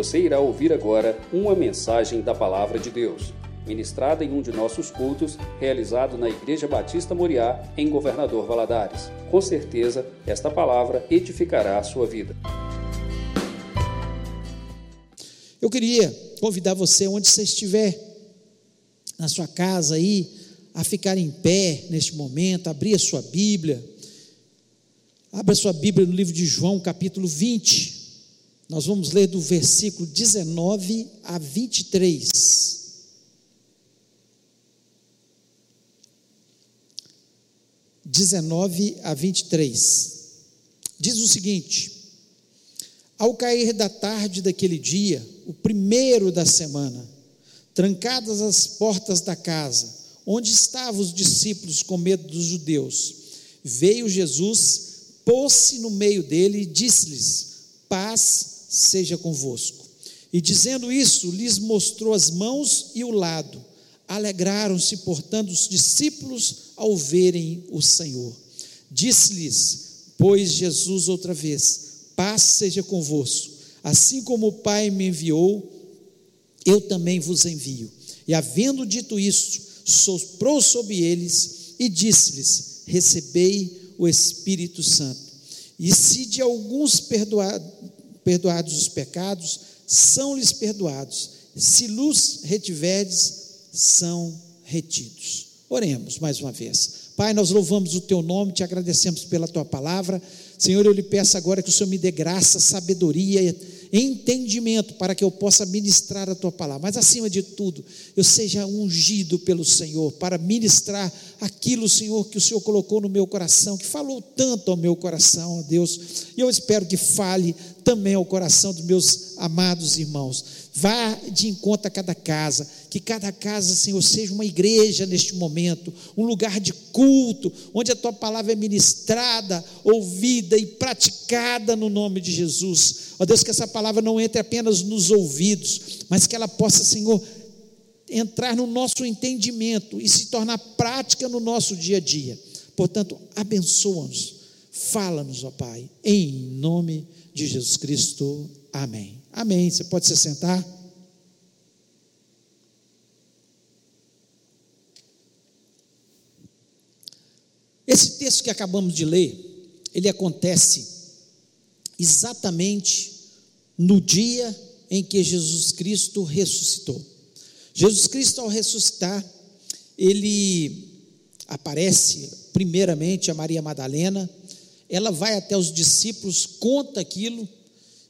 Você irá ouvir agora uma mensagem da Palavra de Deus, ministrada em um de nossos cultos, realizado na Igreja Batista Moriá, em Governador Valadares. Com certeza, esta palavra edificará a sua vida. Eu queria convidar você, onde você estiver, na sua casa aí, a ficar em pé neste momento, abrir a sua Bíblia. Abra sua Bíblia no livro de João, capítulo 20. Nós vamos ler do versículo 19 a 23. Dezenove a 23. Diz o seguinte: Ao cair da tarde daquele dia, o primeiro da semana, trancadas as portas da casa, onde estavam os discípulos com medo dos judeus, veio Jesus, pôs-se no meio dele e disse-lhes: Paz seja convosco. E dizendo isso, lhes mostrou as mãos e o lado. Alegraram-se, portanto, os discípulos ao verem o Senhor. Disse-lhes, pois Jesus outra vez: Paz seja convosco. Assim como o Pai me enviou, eu também vos envio. E havendo dito isso, soprou sobre eles e disse-lhes: Recebei o Espírito Santo. E se de alguns perdoados perdoados os pecados, são-lhes perdoados. Se luz retiverdes, são retidos. Oremos mais uma vez. Pai, nós louvamos o teu nome, te agradecemos pela tua palavra. Senhor, eu lhe peço agora que o Senhor me dê graça, sabedoria, entendimento para que eu possa ministrar a tua palavra. Mas acima de tudo, eu seja ungido pelo Senhor para ministrar aquilo, Senhor, que o Senhor colocou no meu coração, que falou tanto ao meu coração, ó Deus. E eu espero que fale também ao coração dos meus amados irmãos. Vá de encontro a cada casa, que cada casa, Senhor, seja uma igreja neste momento, um lugar de culto, onde a tua palavra é ministrada, ouvida e praticada no nome de Jesus. Ó Deus, que essa palavra não entre apenas nos ouvidos, mas que ela possa, Senhor, entrar no nosso entendimento e se tornar prática no nosso dia a dia. Portanto, abençoa-nos, fala-nos, ó Pai, em nome de Jesus Cristo. Amém. Amém. Você pode se sentar? Esse texto que acabamos de ler, ele acontece exatamente no dia em que Jesus Cristo ressuscitou. Jesus Cristo, ao ressuscitar, ele aparece primeiramente a Maria Madalena, ela vai até os discípulos, conta aquilo,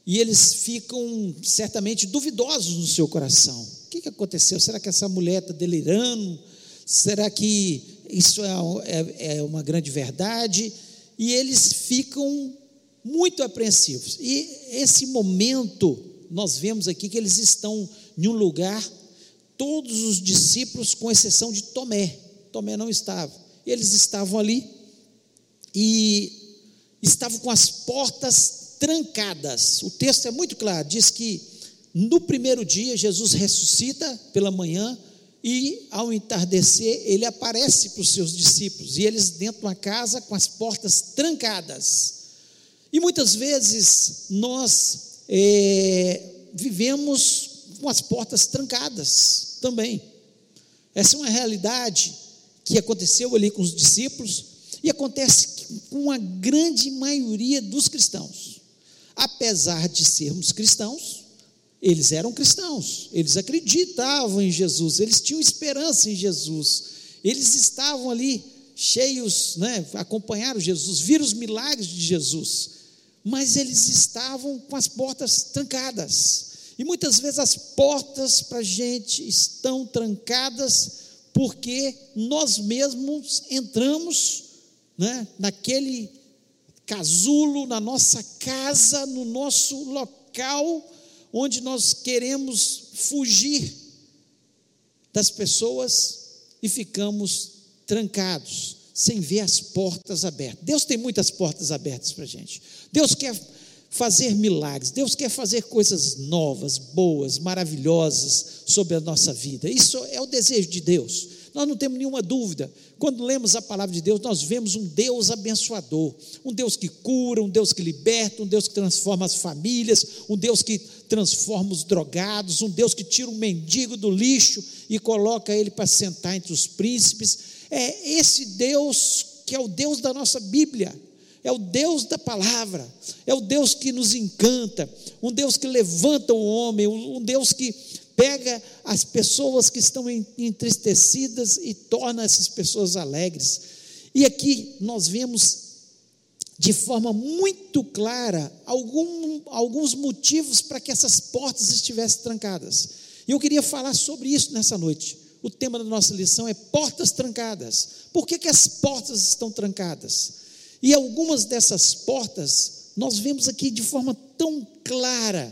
e eles ficam certamente duvidosos no seu coração. O que, que aconteceu? Será que essa mulher está delirando? Será que isso é, é, é uma grande verdade? E eles ficam muito apreensivos. E esse momento, nós vemos aqui que eles estão em um lugar, todos os discípulos, com exceção de Tomé. Tomé não estava. Eles estavam ali e estavam com as portas trancadas. O texto é muito claro, diz que no primeiro dia Jesus ressuscita pela manhã e ao entardecer ele aparece para os seus discípulos e eles dentro de uma casa com as portas trancadas. E muitas vezes nós é, vivemos com as portas trancadas também. Essa é uma realidade que aconteceu ali com os discípulos e acontece com a grande maioria dos cristãos apesar de sermos cristãos, eles eram cristãos, eles acreditavam em Jesus, eles tinham esperança em Jesus, eles estavam ali cheios, né, acompanharam Jesus, viram os milagres de Jesus, mas eles estavam com as portas trancadas. E muitas vezes as portas para a gente estão trancadas porque nós mesmos entramos né, naquele casulo, na nossa casa, no nosso local, onde nós queremos fugir das pessoas e ficamos trancados, sem ver as portas abertas. Deus tem muitas portas abertas para a gente. Deus quer fazer milagres, Deus quer fazer coisas novas, boas, maravilhosas sobre a nossa vida. Isso é o desejo de Deus. Nós não temos nenhuma dúvida. Quando lemos a palavra de Deus, nós vemos um Deus abençoador, um Deus que cura, um Deus que liberta, um Deus que transforma as famílias, um Deus que transforma os drogados, um Deus que tira um mendigo do lixo e coloca ele para sentar entre os príncipes. É esse Deus que é o Deus da nossa Bíblia é o Deus da palavra, é o Deus que nos encanta, um Deus que levanta o homem, um Deus que pega as pessoas que estão entristecidas e torna essas pessoas alegres. E aqui nós vemos de forma muito clara algum, alguns motivos para que essas portas estivessem trancadas. E eu queria falar sobre isso nessa noite. O tema da nossa lição é portas trancadas. Por que, que as portas estão trancadas? E algumas dessas portas, nós vemos aqui de forma tão clara,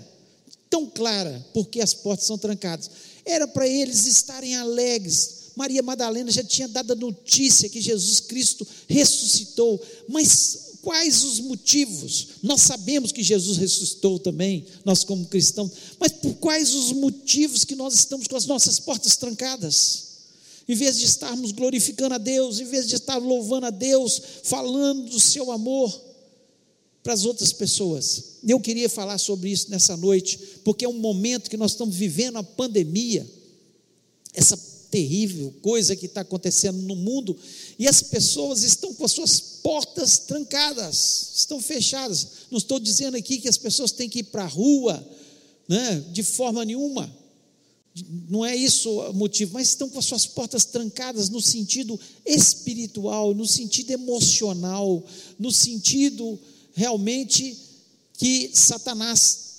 tão clara, porque as portas são trancadas. Era para eles estarem alegres. Maria Madalena já tinha dado a notícia que Jesus Cristo ressuscitou, mas quais os motivos? Nós sabemos que Jesus ressuscitou também, nós como cristãos, mas por quais os motivos que nós estamos com as nossas portas trancadas? em vez de estarmos glorificando a Deus, em vez de estar louvando a Deus, falando do seu amor para as outras pessoas. Eu queria falar sobre isso nessa noite, porque é um momento que nós estamos vivendo a pandemia, essa terrível coisa que está acontecendo no mundo, e as pessoas estão com as suas portas trancadas, estão fechadas. Não estou dizendo aqui que as pessoas têm que ir para a rua, né, de forma nenhuma não é isso o motivo, mas estão com as suas portas trancadas no sentido espiritual, no sentido emocional, no sentido realmente que Satanás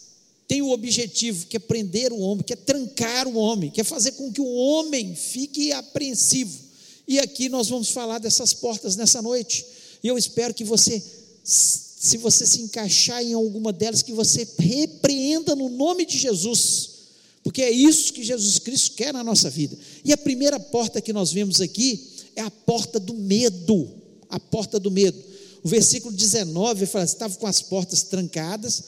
tem o objetivo que é prender o homem, que é trancar o homem, que é fazer com que o homem fique apreensivo. E aqui nós vamos falar dessas portas nessa noite. E eu espero que você, se você se encaixar em alguma delas, que você repreenda no nome de Jesus porque é isso que Jesus Cristo quer na nossa vida. E a primeira porta que nós vemos aqui é a porta do medo. A porta do medo. O versículo 19 fala: estava com as portas trancadas,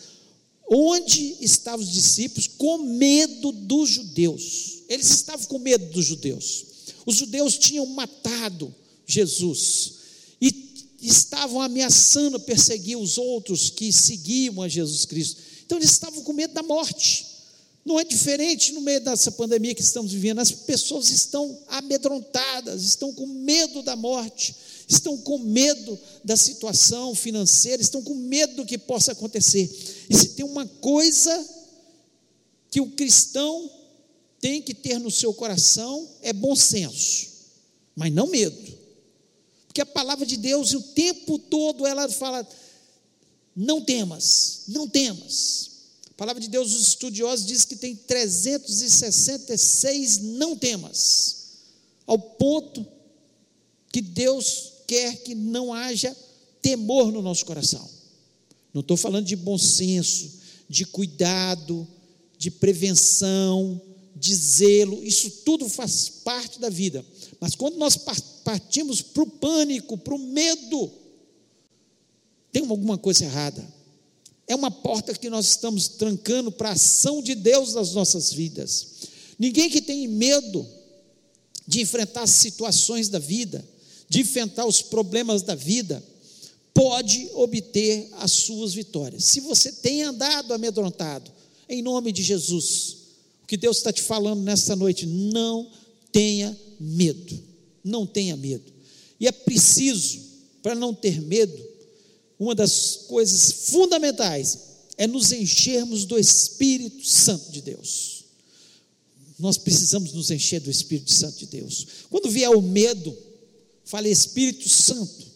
onde estavam os discípulos com medo dos judeus. Eles estavam com medo dos judeus. Os judeus tinham matado Jesus e estavam ameaçando perseguir os outros que seguiam a Jesus Cristo. Então eles estavam com medo da morte. Não é diferente no meio dessa pandemia que estamos vivendo. As pessoas estão amedrontadas, estão com medo da morte, estão com medo da situação financeira, estão com medo do que possa acontecer. E se tem uma coisa que o cristão tem que ter no seu coração, é bom senso, mas não medo. Porque a palavra de Deus, o tempo todo, ela fala: não temas, não temas. A palavra de Deus, os estudiosos dizem que tem 366 não temas, ao ponto que Deus quer que não haja temor no nosso coração. Não estou falando de bom senso, de cuidado, de prevenção, de zelo, isso tudo faz parte da vida. Mas quando nós partimos para o pânico, para o medo, tem alguma coisa errada é uma porta que nós estamos trancando para a ação de Deus nas nossas vidas. Ninguém que tem medo de enfrentar situações da vida, de enfrentar os problemas da vida, pode obter as suas vitórias. Se você tem andado amedrontado, em nome de Jesus, o que Deus está te falando nesta noite, não tenha medo, não tenha medo. E é preciso, para não ter medo, uma das coisas fundamentais é nos enchermos do Espírito Santo de Deus. Nós precisamos nos encher do Espírito Santo de Deus. Quando vier o medo, fale Espírito Santo,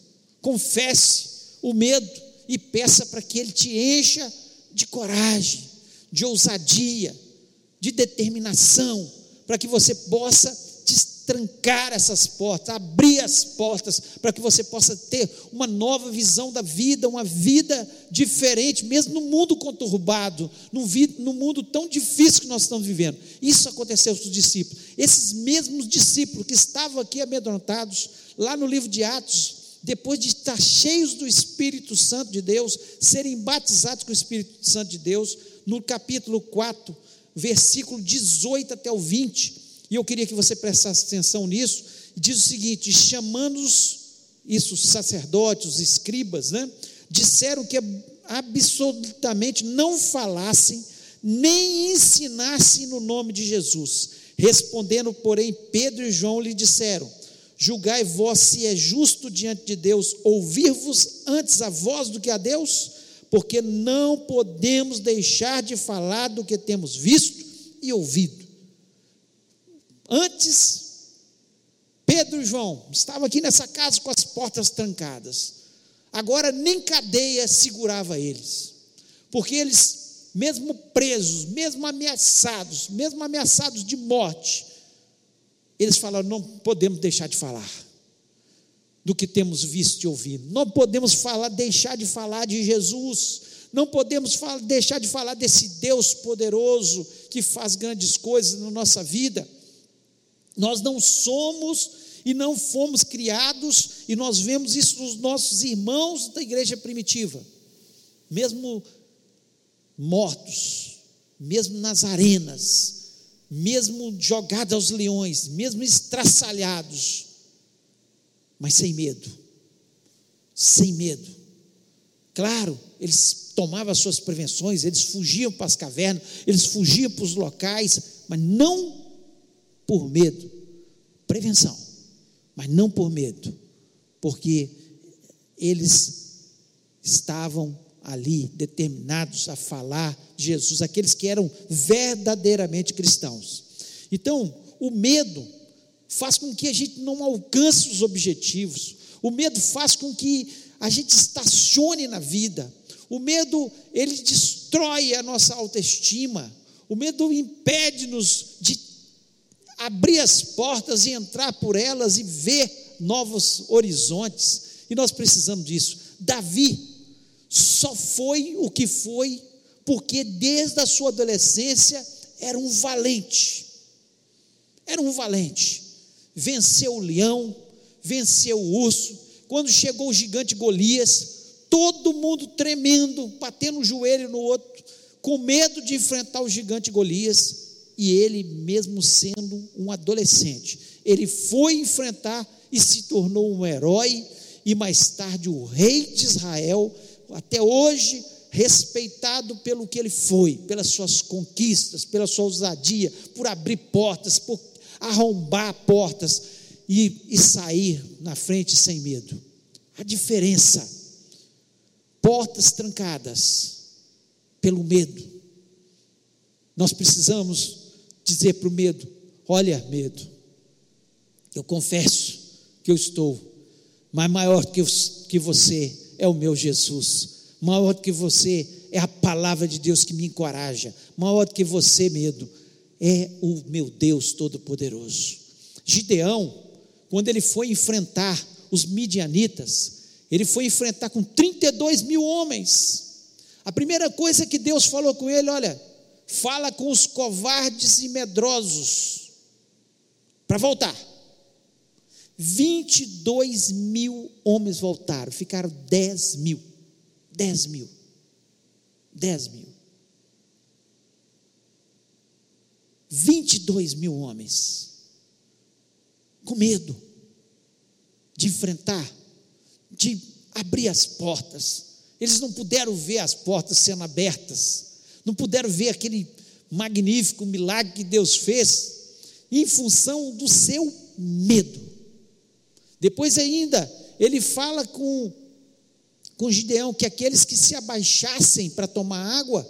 confesse o medo e peça para que ele te encha de coragem, de ousadia, de determinação, para que você possa trancar essas portas, abrir as portas, para que você possa ter uma nova visão da vida, uma vida diferente, mesmo no mundo conturbado, no mundo tão difícil que nós estamos vivendo. Isso aconteceu com os discípulos. Esses mesmos discípulos que estavam aqui amedrontados, lá no livro de Atos, depois de estar cheios do Espírito Santo de Deus, serem batizados com o Espírito Santo de Deus, no capítulo 4, versículo 18 até o 20 e eu queria que você prestasse atenção nisso diz o seguinte: chamando-os, isso, sacerdotes, os escribas, né? Disseram que absolutamente não falassem, nem ensinassem no nome de Jesus. Respondendo, porém, Pedro e João lhe disseram: Julgai vós se é justo diante de Deus ouvir-vos antes a voz do que a Deus, porque não podemos deixar de falar do que temos visto e ouvido. Antes, Pedro e João estavam aqui nessa casa com as portas trancadas. Agora nem cadeia segurava eles, porque eles, mesmo presos, mesmo ameaçados, mesmo ameaçados de morte, eles falaram: não podemos deixar de falar do que temos visto e ouvido, não podemos falar, deixar de falar de Jesus, não podemos falar, deixar de falar desse Deus poderoso que faz grandes coisas na nossa vida. Nós não somos e não fomos criados, e nós vemos isso nos nossos irmãos da igreja primitiva, mesmo mortos, mesmo nas arenas, mesmo jogados aos leões, mesmo estraçalhados, mas sem medo, sem medo. Claro, eles tomavam as suas prevenções, eles fugiam para as cavernas, eles fugiam para os locais, mas não por medo, prevenção mas não por medo, porque eles estavam ali determinados a falar de Jesus, aqueles que eram verdadeiramente cristãos. Então, o medo faz com que a gente não alcance os objetivos, o medo faz com que a gente estacione na vida, o medo, ele destrói a nossa autoestima, o medo impede-nos de abrir as portas e entrar por elas e ver novos horizontes. E nós precisamos disso. Davi só foi o que foi porque desde a sua adolescência era um valente. Era um valente. Venceu o leão, venceu o urso. Quando chegou o gigante Golias, todo mundo tremendo, batendo um joelho no outro, com medo de enfrentar o gigante Golias e ele, mesmo sendo um adolescente, ele foi enfrentar e se tornou um herói, e mais tarde o rei de Israel, até hoje respeitado pelo que ele foi, pelas suas conquistas, pela sua ousadia, por abrir portas, por arrombar portas e, e sair na frente sem medo. A diferença: portas trancadas pelo medo. Nós precisamos dizer para o medo: Olha, medo, eu confesso que eu estou, mas maior que, que você é o meu Jesus, maior que você é a palavra de Deus que me encoraja, maior que você, medo, é o meu Deus Todo-Poderoso. Gideão, quando ele foi enfrentar os midianitas, ele foi enfrentar com 32 mil homens. A primeira coisa que Deus falou com ele: olha, fala com os covardes e medrosos para voltar. 22 mil homens voltaram, ficaram 10 mil. 10 mil. 10 mil. 22 mil homens, com medo de enfrentar, de abrir as portas. Eles não puderam ver as portas sendo abertas não puderam ver aquele magnífico milagre que Deus fez, em função do seu medo. Depois ainda, ele fala com, com Gideão que aqueles que se abaixassem para tomar água,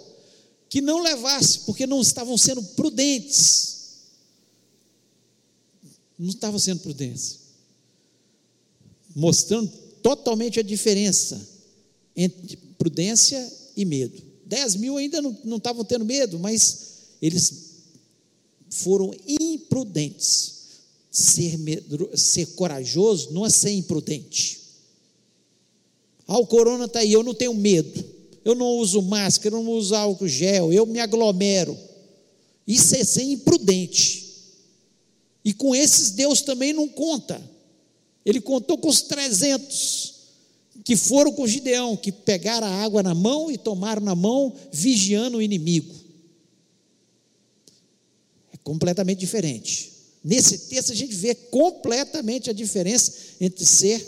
que não levasse, porque não estavam sendo prudentes. Não estavam sendo prudentes. Mostrando totalmente a diferença entre prudência e medo. 10 mil ainda não estavam tendo medo, mas eles foram imprudentes. Ser, medro, ser corajoso não é ser imprudente. Ah, o corona está aí, eu não tenho medo. Eu não uso máscara, eu não uso álcool gel, eu me aglomero. Isso é ser imprudente. E com esses Deus também não conta. Ele contou com os 300 que foram com Gideão, que pegaram a água na mão e tomaram na mão, vigiando o inimigo. É completamente diferente. Nesse texto a gente vê completamente a diferença entre ser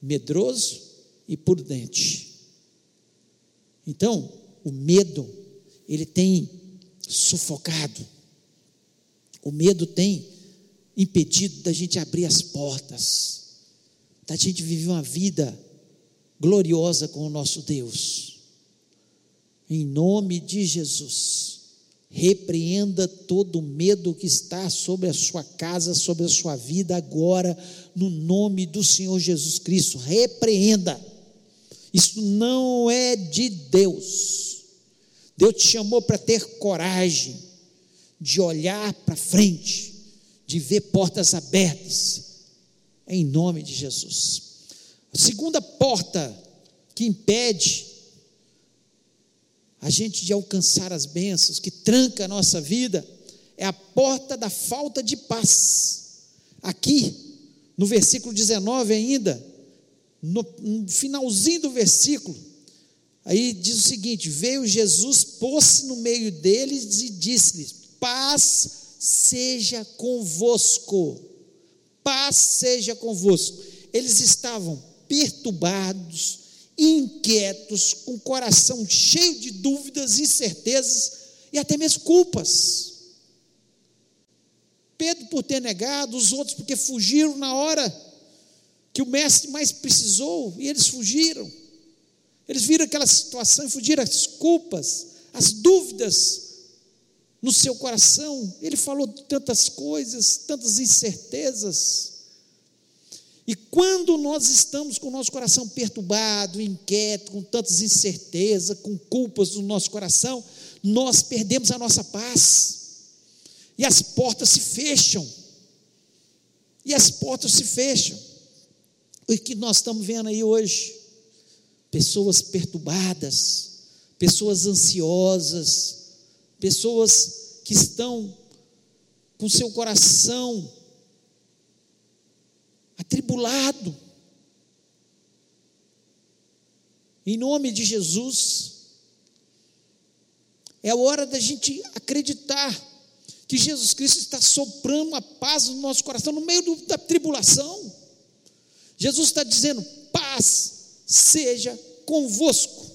medroso e prudente. Então, o medo, ele tem sufocado, o medo tem impedido da gente abrir as portas, da gente viver uma vida gloriosa com o nosso Deus. Em nome de Jesus Repreenda todo medo que está sobre a sua casa, sobre a sua vida agora, no nome do Senhor Jesus Cristo. Repreenda. Isso não é de Deus. Deus te chamou para ter coragem de olhar para frente, de ver portas abertas, em nome de Jesus. A segunda porta que impede a gente de alcançar as bênçãos, que tranca a nossa vida, é a porta da falta de paz. Aqui, no versículo 19 ainda, no, no finalzinho do versículo, aí diz o seguinte: Veio Jesus, pôs-se no meio deles e disse-lhes: Paz seja convosco, paz seja convosco. Eles estavam perturbados, inquietos, com o coração cheio de dúvidas, incertezas e até mesmo culpas. Pedro por ter negado, os outros porque fugiram na hora que o mestre mais precisou e eles fugiram. Eles viram aquela situação e fugiram as culpas, as dúvidas no seu coração. Ele falou tantas coisas, tantas incertezas. E quando nós estamos com o nosso coração perturbado, inquieto, com tantas incertezas, com culpas no nosso coração, nós perdemos a nossa paz. E as portas se fecham. E as portas se fecham. O que nós estamos vendo aí hoje? Pessoas perturbadas, pessoas ansiosas, pessoas que estão com seu coração atribulado. Em nome de Jesus, é a hora da gente acreditar que Jesus Cristo está soprando a paz no nosso coração no meio do, da tribulação. Jesus está dizendo: paz seja convosco,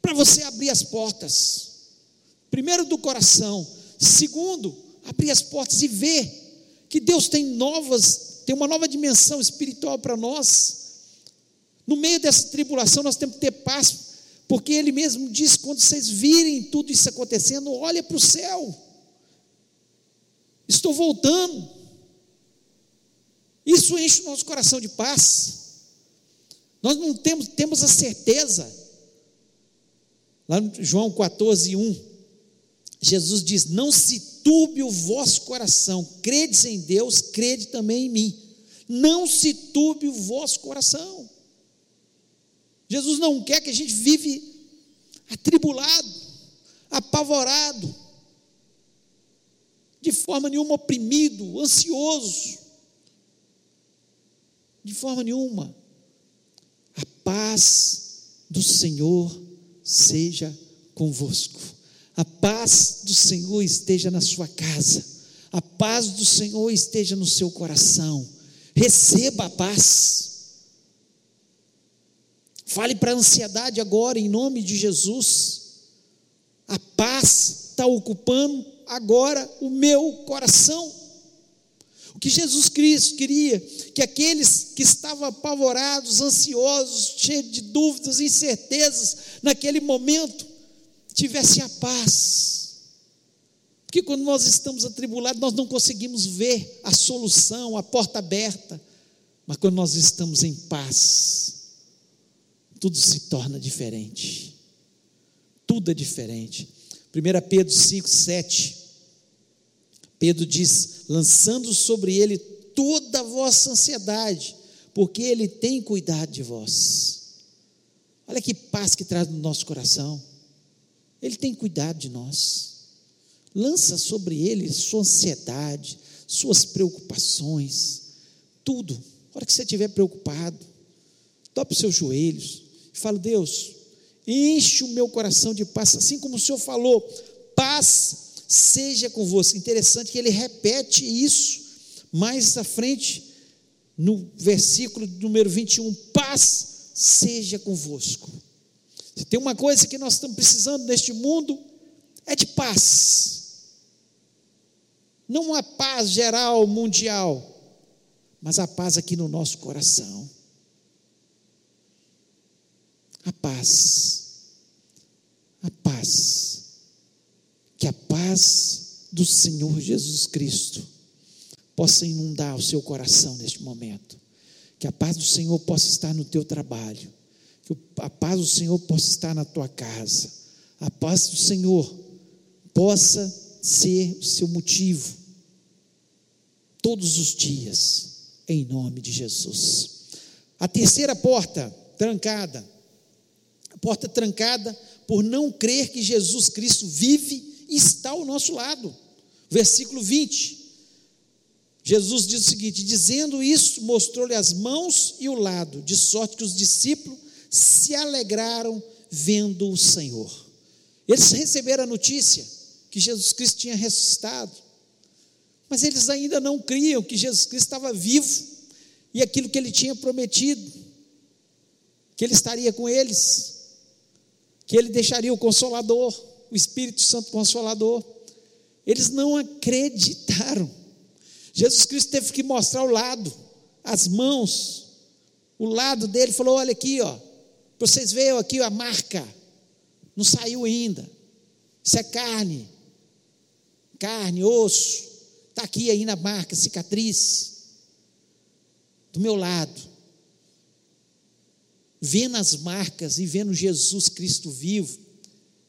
para você abrir as portas, primeiro do coração, segundo, abrir as portas e ver que Deus tem novas tem uma nova dimensão espiritual para nós. No meio dessa tribulação, nós temos que ter paz, porque Ele mesmo diz: quando vocês virem tudo isso acontecendo, olha para o céu. Estou voltando. Isso enche o nosso coração de paz. Nós não temos, temos a certeza. Lá no João 14, 1, Jesus diz: Não se turbe o vosso coração, credes em Deus, crede também em mim. Não se turbe o vosso coração. Jesus não quer que a gente vive atribulado, apavorado, de forma nenhuma oprimido, ansioso. De forma nenhuma. A paz do Senhor seja convosco. A paz do Senhor esteja na sua casa. A paz do Senhor esteja no seu coração. Receba a paz. Fale para a ansiedade agora, em nome de Jesus. A paz está ocupando agora o meu coração. O que Jesus Cristo queria que aqueles que estavam apavorados, ansiosos, cheios de dúvidas, incertezas, naquele momento, tivessem a paz. Porque quando nós estamos atribulados, nós não conseguimos ver a solução, a porta aberta. Mas quando nós estamos em paz, tudo se torna diferente. Tudo é diferente. 1 Pedro 5, 7. Pedro diz: lançando sobre ele toda a vossa ansiedade, porque ele tem cuidado de vós. Olha que paz que traz no nosso coração. Ele tem cuidado de nós. Lança sobre ele sua ansiedade, suas preocupações, tudo. A hora que você estiver preocupado, tope os seus joelhos e fala: Deus, enche o meu coração de paz, assim como o Senhor falou, paz seja convosco. Interessante que ele repete isso mais à frente, no versículo número 21. Paz seja convosco. Tem uma coisa que nós estamos precisando neste mundo, é de paz. Não uma paz geral, mundial, mas a paz aqui no nosso coração. A paz. A paz. Que a paz do Senhor Jesus Cristo possa inundar o seu coração neste momento. Que a paz do Senhor possa estar no teu trabalho. Que a paz do Senhor possa estar na tua casa. A paz do Senhor possa ser o seu motivo todos os dias, em nome de Jesus. A terceira porta trancada, a porta trancada por não crer que Jesus Cristo vive e está ao nosso lado. Versículo 20. Jesus diz o seguinte: dizendo isso, mostrou-lhe as mãos e o lado, de sorte que os discípulos se alegraram vendo o Senhor. Eles receberam a notícia que Jesus Cristo tinha ressuscitado, mas eles ainda não criam que Jesus Cristo estava vivo e aquilo que ele tinha prometido, que ele estaria com eles, que ele deixaria o Consolador, o Espírito Santo Consolador. Eles não acreditaram. Jesus Cristo teve que mostrar o lado, as mãos, o lado dele, falou: olha aqui, ó, vocês veem aqui a marca, não saiu ainda. Isso é carne, carne, osso, está aqui aí na marca, cicatriz, do meu lado. Vendo as marcas e vendo Jesus Cristo vivo,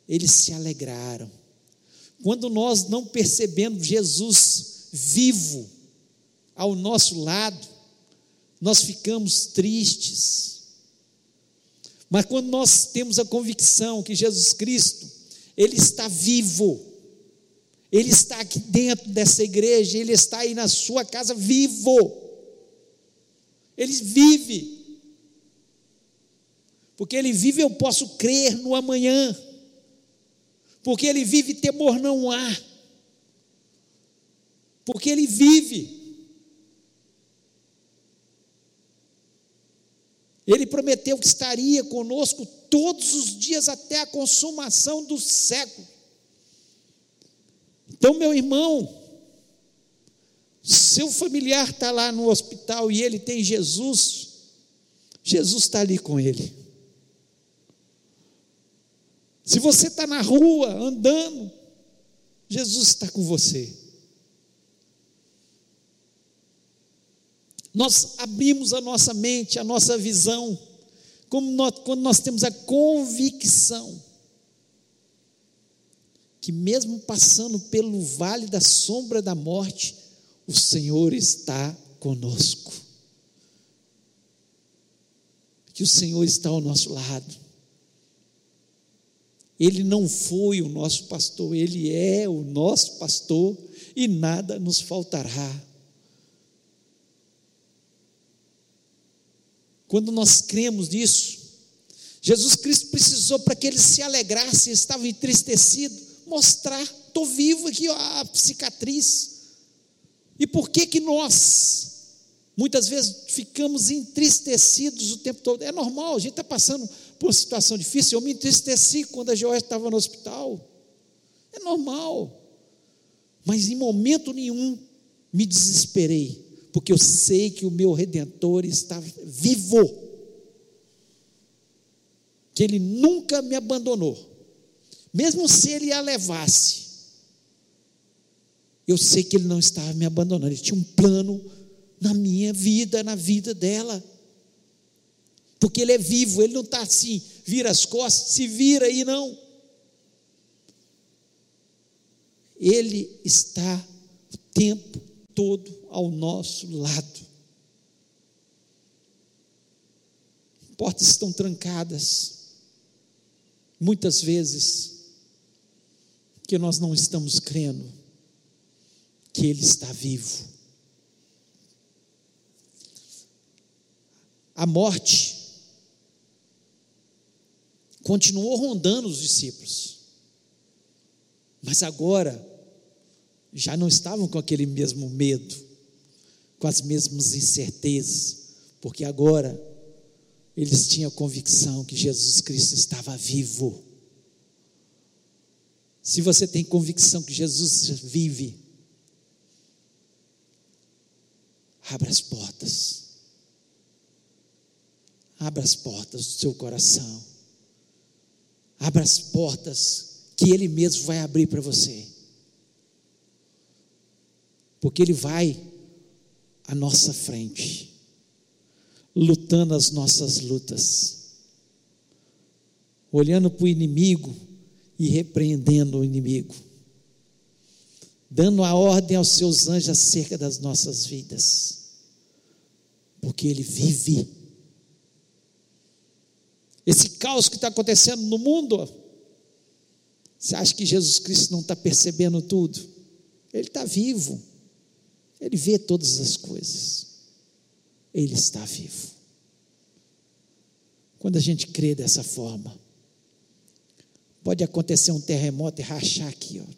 eles se alegraram. Quando nós não percebemos Jesus vivo, ao nosso lado, nós ficamos tristes. Mas quando nós temos a convicção que Jesus Cristo, Ele está vivo, Ele está aqui dentro dessa igreja, Ele está aí na sua casa vivo, Ele vive, porque Ele vive, eu posso crer no amanhã, porque Ele vive, temor não há, porque Ele vive. Ele prometeu que estaria conosco todos os dias até a consumação do século. Então, meu irmão, seu familiar está lá no hospital e ele tem Jesus, Jesus está ali com ele. Se você está na rua andando, Jesus está com você. Nós abrimos a nossa mente, a nossa visão, nós, quando nós temos a convicção que, mesmo passando pelo vale da sombra da morte, o Senhor está conosco, que o Senhor está ao nosso lado. Ele não foi o nosso pastor, ele é o nosso pastor e nada nos faltará. Quando nós cremos nisso, Jesus Cristo precisou para que ele se alegrasse, estava entristecido, mostrar, estou vivo aqui, ó, a cicatriz. E por que que nós muitas vezes ficamos entristecidos o tempo todo? É normal, a gente está passando por uma situação difícil. Eu me entristeci quando a Joé estava no hospital. É normal. Mas em momento nenhum me desesperei porque eu sei que o meu redentor está vivo, que ele nunca me abandonou, mesmo se ele a levasse, eu sei que ele não estava me abandonando, ele tinha um plano na minha vida, na vida dela, porque ele é vivo, ele não está assim, vira as costas, se vira aí, não. Ele está o tempo todo ao nosso lado. Portas estão trancadas, muitas vezes, que nós não estamos crendo que Ele está vivo. A morte continuou rondando os discípulos, mas agora já não estavam com aquele mesmo medo, com as mesmas incertezas, porque agora eles tinham a convicção que Jesus Cristo estava vivo. Se você tem convicção que Jesus vive, abra as portas. Abra as portas do seu coração. Abra as portas que Ele mesmo vai abrir para você. Porque Ele vai à nossa frente, lutando as nossas lutas, olhando para o inimigo e repreendendo o inimigo, dando a ordem aos seus anjos acerca das nossas vidas, porque Ele vive. Esse caos que está acontecendo no mundo, você acha que Jesus Cristo não está percebendo tudo? Ele está vivo, ele vê todas as coisas, ele está vivo. Quando a gente crê dessa forma, Pode acontecer um terremoto e rachar aqui, ó.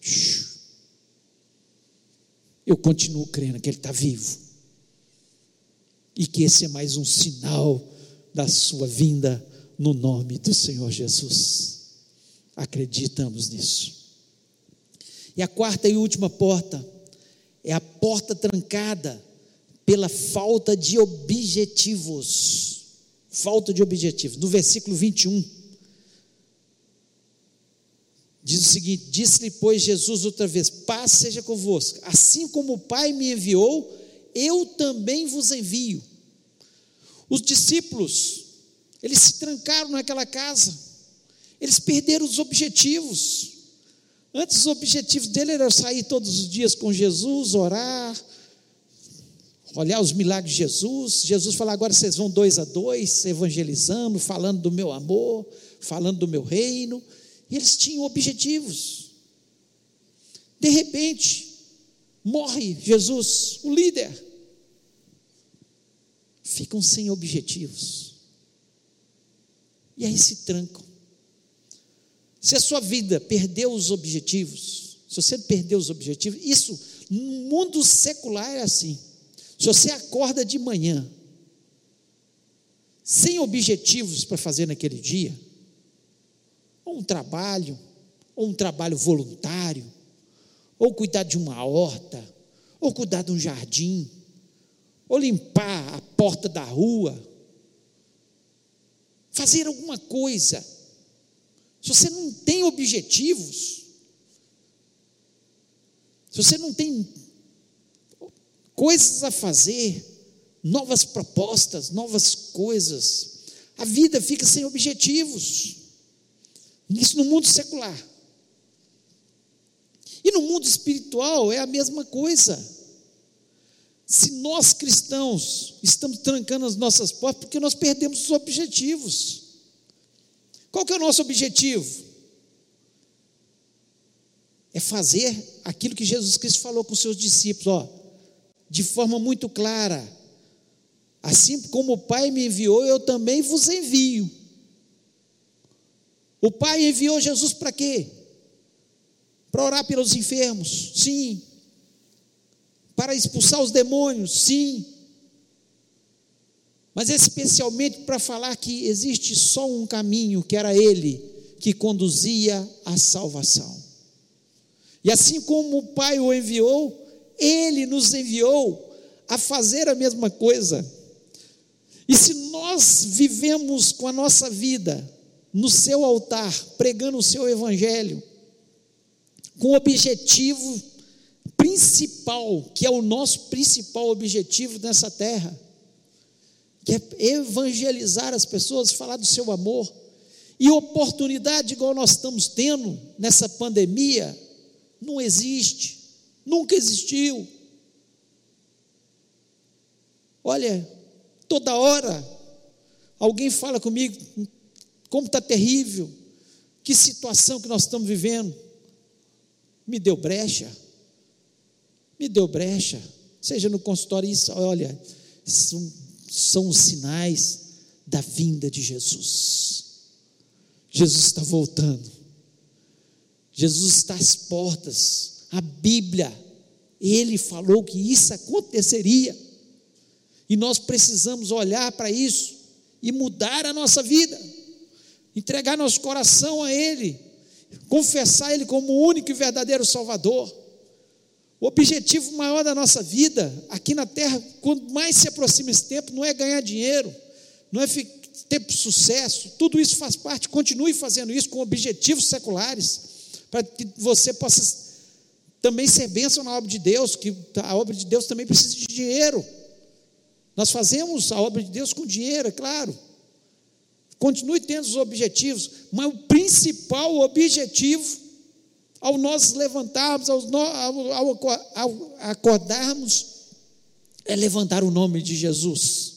Eu continuo crendo que Ele está vivo. E que esse é mais um sinal da sua vinda no nome do Senhor Jesus. Acreditamos nisso. E a quarta e última porta é a porta trancada pela falta de objetivos. Falta de objetivos. No versículo 21 Diz o seguinte: Disse-lhe, pois, Jesus outra vez: Paz seja convosco. Assim como o Pai me enviou, eu também vos envio. Os discípulos, eles se trancaram naquela casa, eles perderam os objetivos. Antes, os objetivos dele eram sair todos os dias com Jesus, orar, olhar os milagres de Jesus. Jesus falou: agora vocês vão dois a dois, evangelizando, falando do meu amor, falando do meu reino. E eles tinham objetivos. De repente, morre Jesus, o líder. Ficam sem objetivos. E aí se trancam. Se a sua vida perdeu os objetivos, se você perdeu os objetivos, isso no mundo secular é assim. Se você acorda de manhã sem objetivos para fazer naquele dia, ou um trabalho, ou um trabalho voluntário, ou cuidar de uma horta, ou cuidar de um jardim, ou limpar a porta da rua, fazer alguma coisa. Se você não tem objetivos, se você não tem coisas a fazer, novas propostas, novas coisas, a vida fica sem objetivos. Isso no mundo secular. E no mundo espiritual é a mesma coisa. Se nós cristãos estamos trancando as nossas portas porque nós perdemos os objetivos. Qual que é o nosso objetivo? É fazer aquilo que Jesus Cristo falou com os seus discípulos, ó, de forma muito clara. Assim como o Pai me enviou, eu também vos envio. O Pai enviou Jesus para quê? Para orar pelos enfermos, sim. Para expulsar os demônios, sim. Mas especialmente para falar que existe só um caminho, que era Ele, que conduzia à salvação. E assim como o Pai o enviou, Ele nos enviou a fazer a mesma coisa. E se nós vivemos com a nossa vida no seu altar, pregando o seu evangelho, com o objetivo principal, que é o nosso principal objetivo nessa terra, que é evangelizar as pessoas, falar do seu amor. E oportunidade igual nós estamos tendo nessa pandemia, não existe, nunca existiu. Olha, toda hora alguém fala comigo, como está terrível, que situação que nós estamos vivendo. Me deu brecha, me deu brecha, seja no consultório, isso, olha, são, são os sinais da vinda de Jesus. Jesus está voltando, Jesus está às portas, a Bíblia Ele falou que isso aconteceria. E nós precisamos olhar para isso e mudar a nossa vida, entregar nosso coração a Ele, confessar Ele como o único e verdadeiro Salvador. O objetivo maior da nossa vida aqui na terra, quanto mais se aproxima esse tempo, não é ganhar dinheiro, não é ter sucesso, tudo isso faz parte, continue fazendo isso com objetivos seculares, para que você possa também ser bênção na obra de Deus, que a obra de Deus também precisa de dinheiro. Nós fazemos a obra de Deus com dinheiro, é claro. Continue tendo os objetivos, mas o principal objetivo, ao nós levantarmos, ao, ao, ao acordarmos, é levantar o nome de Jesus.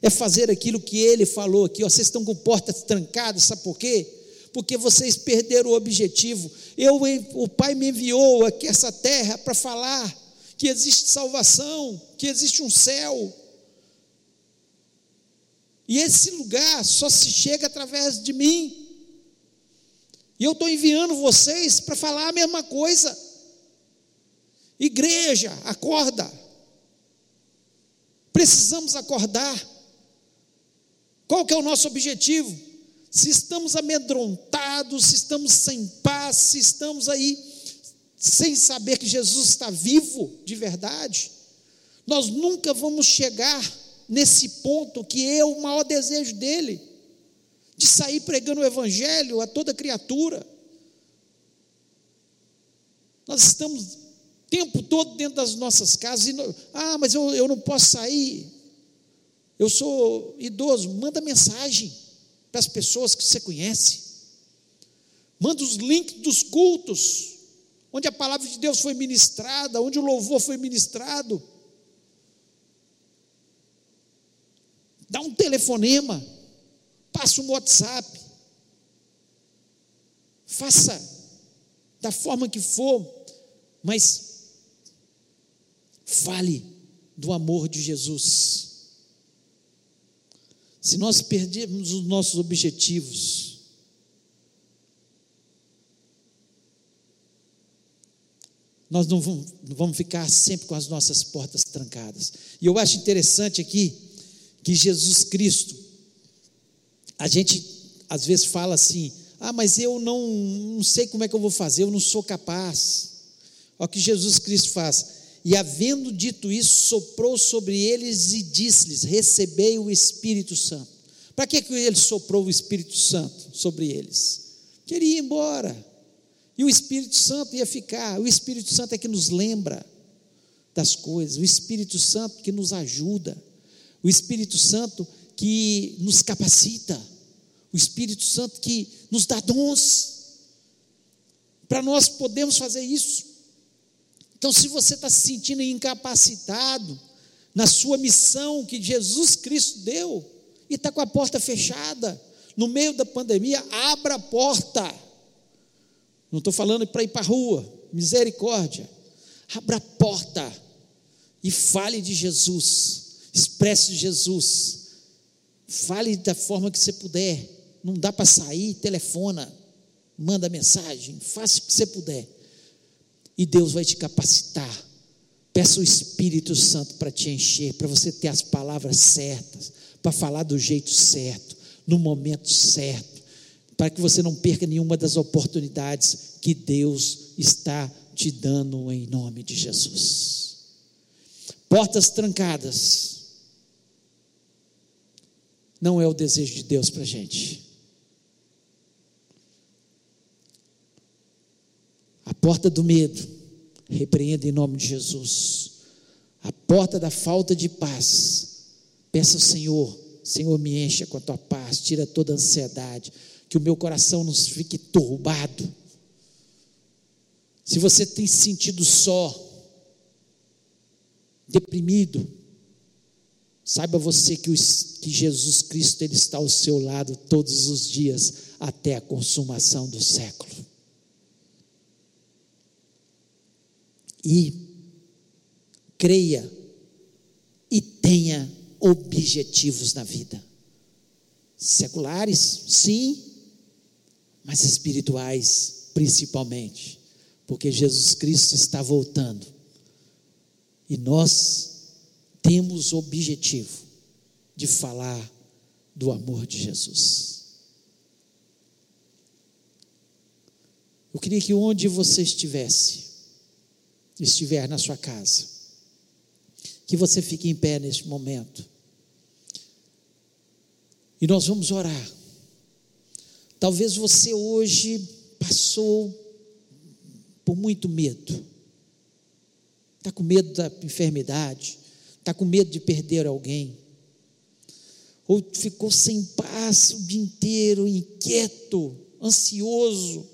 É fazer aquilo que ele falou aqui. Ó, vocês estão com portas trancadas, sabe por quê? Porque vocês perderam o objetivo. Eu, o Pai me enviou aqui essa terra para falar que existe salvação, que existe um céu. E esse lugar só se chega através de mim. E eu estou enviando vocês para falar a mesma coisa. Igreja, acorda. Precisamos acordar. Qual que é o nosso objetivo? Se estamos amedrontados, se estamos sem paz, se estamos aí sem saber que Jesus está vivo de verdade, nós nunca vamos chegar nesse ponto que é o maior desejo dele, de sair pregando o Evangelho a toda criatura. Nós estamos o tempo todo dentro das nossas casas, e, ah, mas eu, eu não posso sair, eu sou idoso, manda mensagem para as pessoas que você conhece, manda os links dos cultos, onde a palavra de Deus foi ministrada, onde o louvor foi ministrado. Dá um telefonema, passa um WhatsApp, faça da forma que for, mas fale do amor de Jesus. Se nós perdermos os nossos objetivos, nós não vamos ficar sempre com as nossas portas trancadas. E eu acho interessante aqui que Jesus Cristo, a gente às vezes fala assim: ah, mas eu não, não sei como é que eu vou fazer, eu não sou capaz. Olha o que Jesus Cristo faz. E havendo dito isso, soprou sobre eles e disse-lhes: Recebei o Espírito Santo. Para que, que ele soprou o Espírito Santo sobre eles? Queria ir embora. E o Espírito Santo ia ficar. O Espírito Santo é que nos lembra das coisas. O Espírito Santo que nos ajuda. O Espírito Santo que nos capacita. O Espírito Santo que nos dá dons. Para nós podermos fazer isso. Então, se você está se sentindo incapacitado na sua missão que Jesus Cristo deu, e está com a porta fechada, no meio da pandemia, abra a porta não estou falando para ir para a rua, misericórdia. Abra a porta e fale de Jesus, expresse Jesus. Fale da forma que você puder. Não dá para sair, telefona, manda mensagem, faça o que você puder. E Deus vai te capacitar. Peça o Espírito Santo para te encher, para você ter as palavras certas, para falar do jeito certo, no momento certo para que você não perca nenhuma das oportunidades que Deus está te dando em nome de Jesus. Portas trancadas não é o desejo de Deus para a gente. A porta do medo, repreenda em nome de Jesus. A porta da falta de paz, peça ao Senhor, Senhor, me encha com a tua paz, tira toda a ansiedade que o meu coração não fique turbado. Se você tem se sentido só, deprimido, saiba você que, que Jesus Cristo ele está ao seu lado todos os dias até a consumação do século. E creia e tenha objetivos na vida. Seculares, sim, mas espirituais principalmente, porque Jesus Cristo está voltando E nós temos o objetivo de falar do amor de Jesus. Eu queria que onde você estivesse, estiver na sua casa, que você fique em pé neste momento. E nós vamos orar. Talvez você hoje passou por muito medo. Está com medo da enfermidade, está com medo de perder alguém, ou ficou sem paz o dia inteiro, inquieto, ansioso.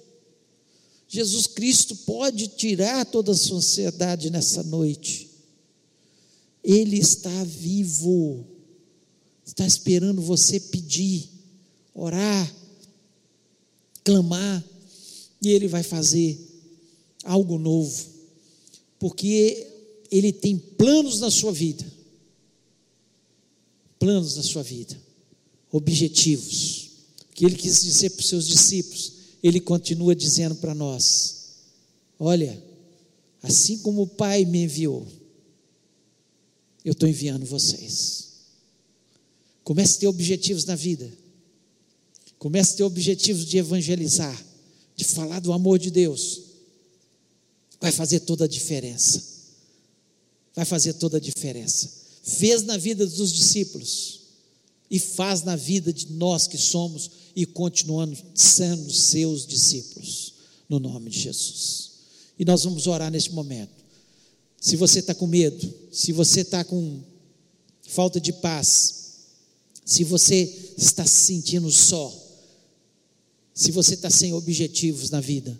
Jesus Cristo pode tirar toda a sua ansiedade nessa noite. Ele está vivo, está esperando você pedir, orar, clamar, e Ele vai fazer algo novo, porque Ele tem planos na sua vida planos na sua vida, objetivos. Que Ele quis dizer para os seus discípulos ele continua dizendo para nós: Olha, assim como o Pai me enviou, eu estou enviando vocês. Comece a ter objetivos na vida. Comece a ter objetivos de evangelizar, de falar do amor de Deus. Vai fazer toda a diferença. Vai fazer toda a diferença. Fez na vida dos discípulos e faz na vida de nós que somos e continuando sendo seus discípulos, no nome de Jesus. E nós vamos orar neste momento. Se você está com medo, se você está com falta de paz, se você está se sentindo só, se você está sem objetivos na vida,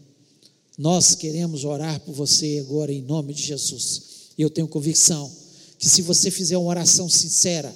nós queremos orar por você agora em nome de Jesus. E eu tenho convicção que se você fizer uma oração sincera,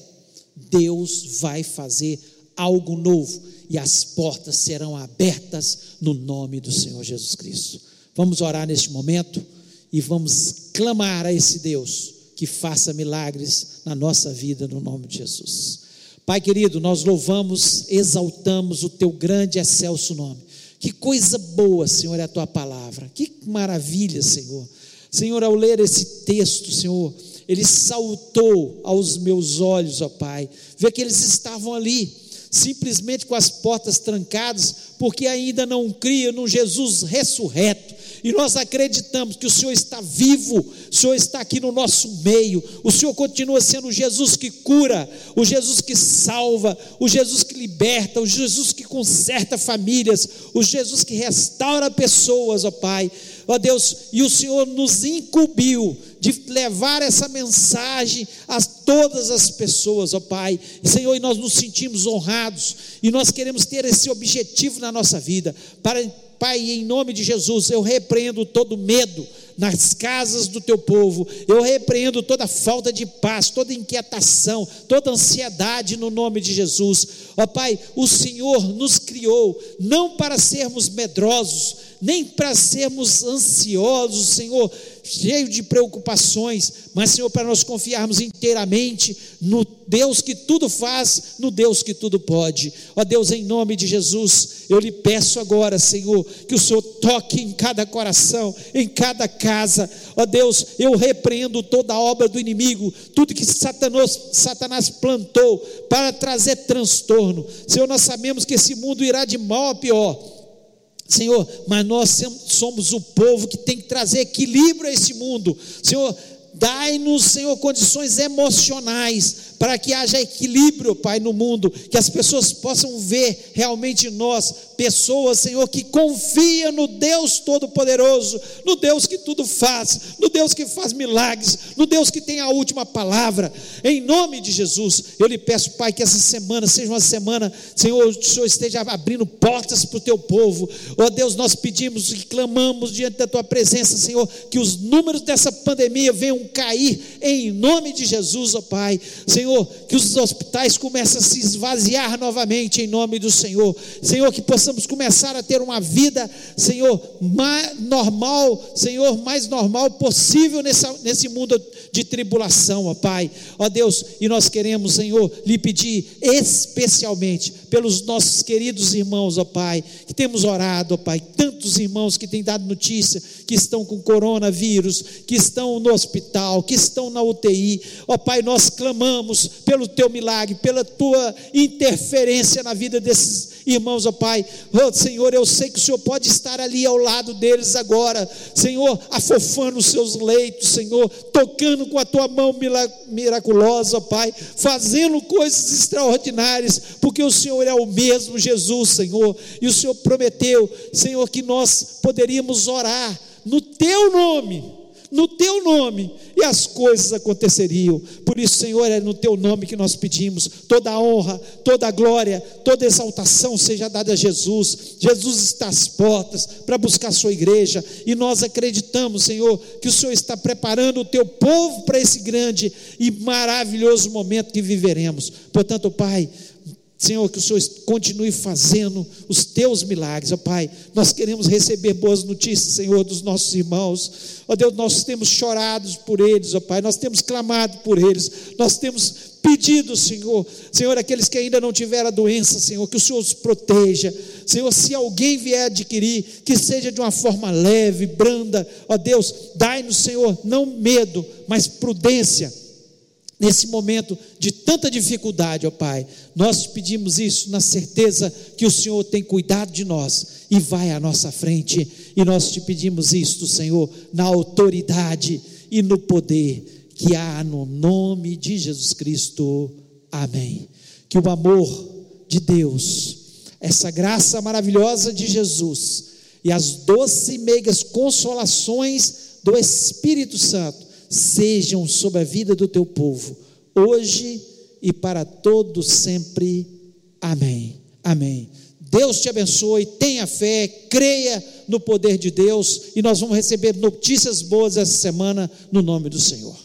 Deus vai fazer algo novo e as portas serão abertas no nome do Senhor Jesus Cristo. Vamos orar neste momento e vamos clamar a esse Deus que faça milagres na nossa vida no nome de Jesus. Pai querido, nós louvamos, exaltamos o teu grande e excelso nome. Que coisa boa, Senhor, é a tua palavra. Que maravilha, Senhor. Senhor, ao ler esse texto, Senhor, ele saltou aos meus olhos, ó Pai, ver que eles estavam ali, simplesmente com as portas trancadas, porque ainda não criam no Jesus ressurreto. E nós acreditamos que o Senhor está vivo, o Senhor está aqui no nosso meio, o Senhor continua sendo o Jesus que cura, o Jesus que salva, o Jesus que liberta, o Jesus que conserta famílias, o Jesus que restaura pessoas, ó Pai ó Deus, e o Senhor nos incumbiu de levar essa mensagem a todas as pessoas, ó Pai. Senhor, e nós nos sentimos honrados e nós queremos ter esse objetivo na nossa vida. Para, Pai, em nome de Jesus, eu repreendo todo medo nas casas do teu povo. Eu repreendo toda falta de paz, toda inquietação, toda ansiedade no nome de Jesus. Ó Pai, o Senhor nos criou não para sermos medrosos, nem para sermos ansiosos, Senhor, cheio de preocupações, mas, Senhor, para nós confiarmos inteiramente no Deus que tudo faz, no Deus que tudo pode. Ó Deus, em nome de Jesus, eu lhe peço agora, Senhor, que o Senhor toque em cada coração, em cada casa. Ó Deus, eu repreendo toda a obra do inimigo, tudo que Satanás, Satanás plantou para trazer transtorno. Senhor, nós sabemos que esse mundo irá de mal a pior Senhor, mas nós somos o povo que tem que trazer equilíbrio a esse mundo. Senhor, dai-nos, Senhor, condições emocionais para que haja equilíbrio, Pai, no mundo, que as pessoas possam ver realmente nós, pessoas, Senhor, que confiam no Deus Todo-Poderoso, no Deus que tudo faz, no Deus que faz milagres, no Deus que tem a última palavra. Em nome de Jesus, eu lhe peço, Pai, que essa semana seja uma semana, Senhor, o Senhor esteja abrindo portas para o teu povo. Ó Deus, nós pedimos e clamamos diante da tua presença, Senhor, que os números dessa pandemia venham cair em nome de Jesus, ó Pai. Senhor, Senhor, que os hospitais comecem a se esvaziar novamente em nome do Senhor. Senhor, que possamos começar a ter uma vida, Senhor, normal, Senhor, mais normal possível nesse mundo de tribulação, ó Pai. Ó Deus, e nós queremos, Senhor, lhe pedir especialmente pelos nossos queridos irmãos, ó Pai, que temos orado, ó Pai, tantos irmãos que têm dado notícia que estão com coronavírus, que estão no hospital, que estão na UTI. Ó Pai, nós clamamos pelo teu milagre, pela tua interferência na vida desses irmãos, ó Pai. Senhor, eu sei que o Senhor pode estar ali ao lado deles agora, Senhor, afofando os seus leitos, Senhor, tocando com a tua mão miraculosa, Pai, fazendo coisas extraordinárias, porque o Senhor é o mesmo Jesus, Senhor, e o Senhor prometeu, Senhor, que nós poderíamos orar no teu nome no teu nome, e as coisas aconteceriam. Por isso, Senhor, é no teu nome que nós pedimos. Toda a honra, toda a glória, toda a exaltação seja dada a Jesus. Jesus está às portas para buscar a sua igreja, e nós acreditamos, Senhor, que o Senhor está preparando o teu povo para esse grande e maravilhoso momento que viveremos. Portanto, Pai, Senhor, que o Senhor continue fazendo os teus milagres, ó Pai. Nós queremos receber boas notícias, Senhor, dos nossos irmãos. Ó Deus, nós temos chorado por eles, ó Pai. Nós temos clamado por eles. Nós temos pedido, Senhor, Senhor, aqueles que ainda não tiveram a doença, Senhor, que o Senhor os proteja. Senhor, se alguém vier adquirir, que seja de uma forma leve, branda. Ó Deus, dai-nos, Senhor, não medo, mas prudência nesse momento de tanta dificuldade, ó Pai, nós pedimos isso na certeza que o Senhor tem cuidado de nós e vai à nossa frente, e nós te pedimos isto, Senhor, na autoridade e no poder que há no nome de Jesus Cristo. Amém. Que o amor de Deus, essa graça maravilhosa de Jesus e as doces e meigas consolações do Espírito Santo sejam sobre a vida do teu povo, hoje e para todos sempre. Amém. Amém. Deus te abençoe, tenha fé, creia no poder de Deus e nós vamos receber notícias boas essa semana no nome do Senhor.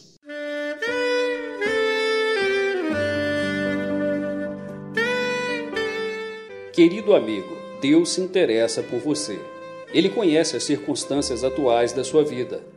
Querido amigo, Deus se interessa por você. Ele conhece as circunstâncias atuais da sua vida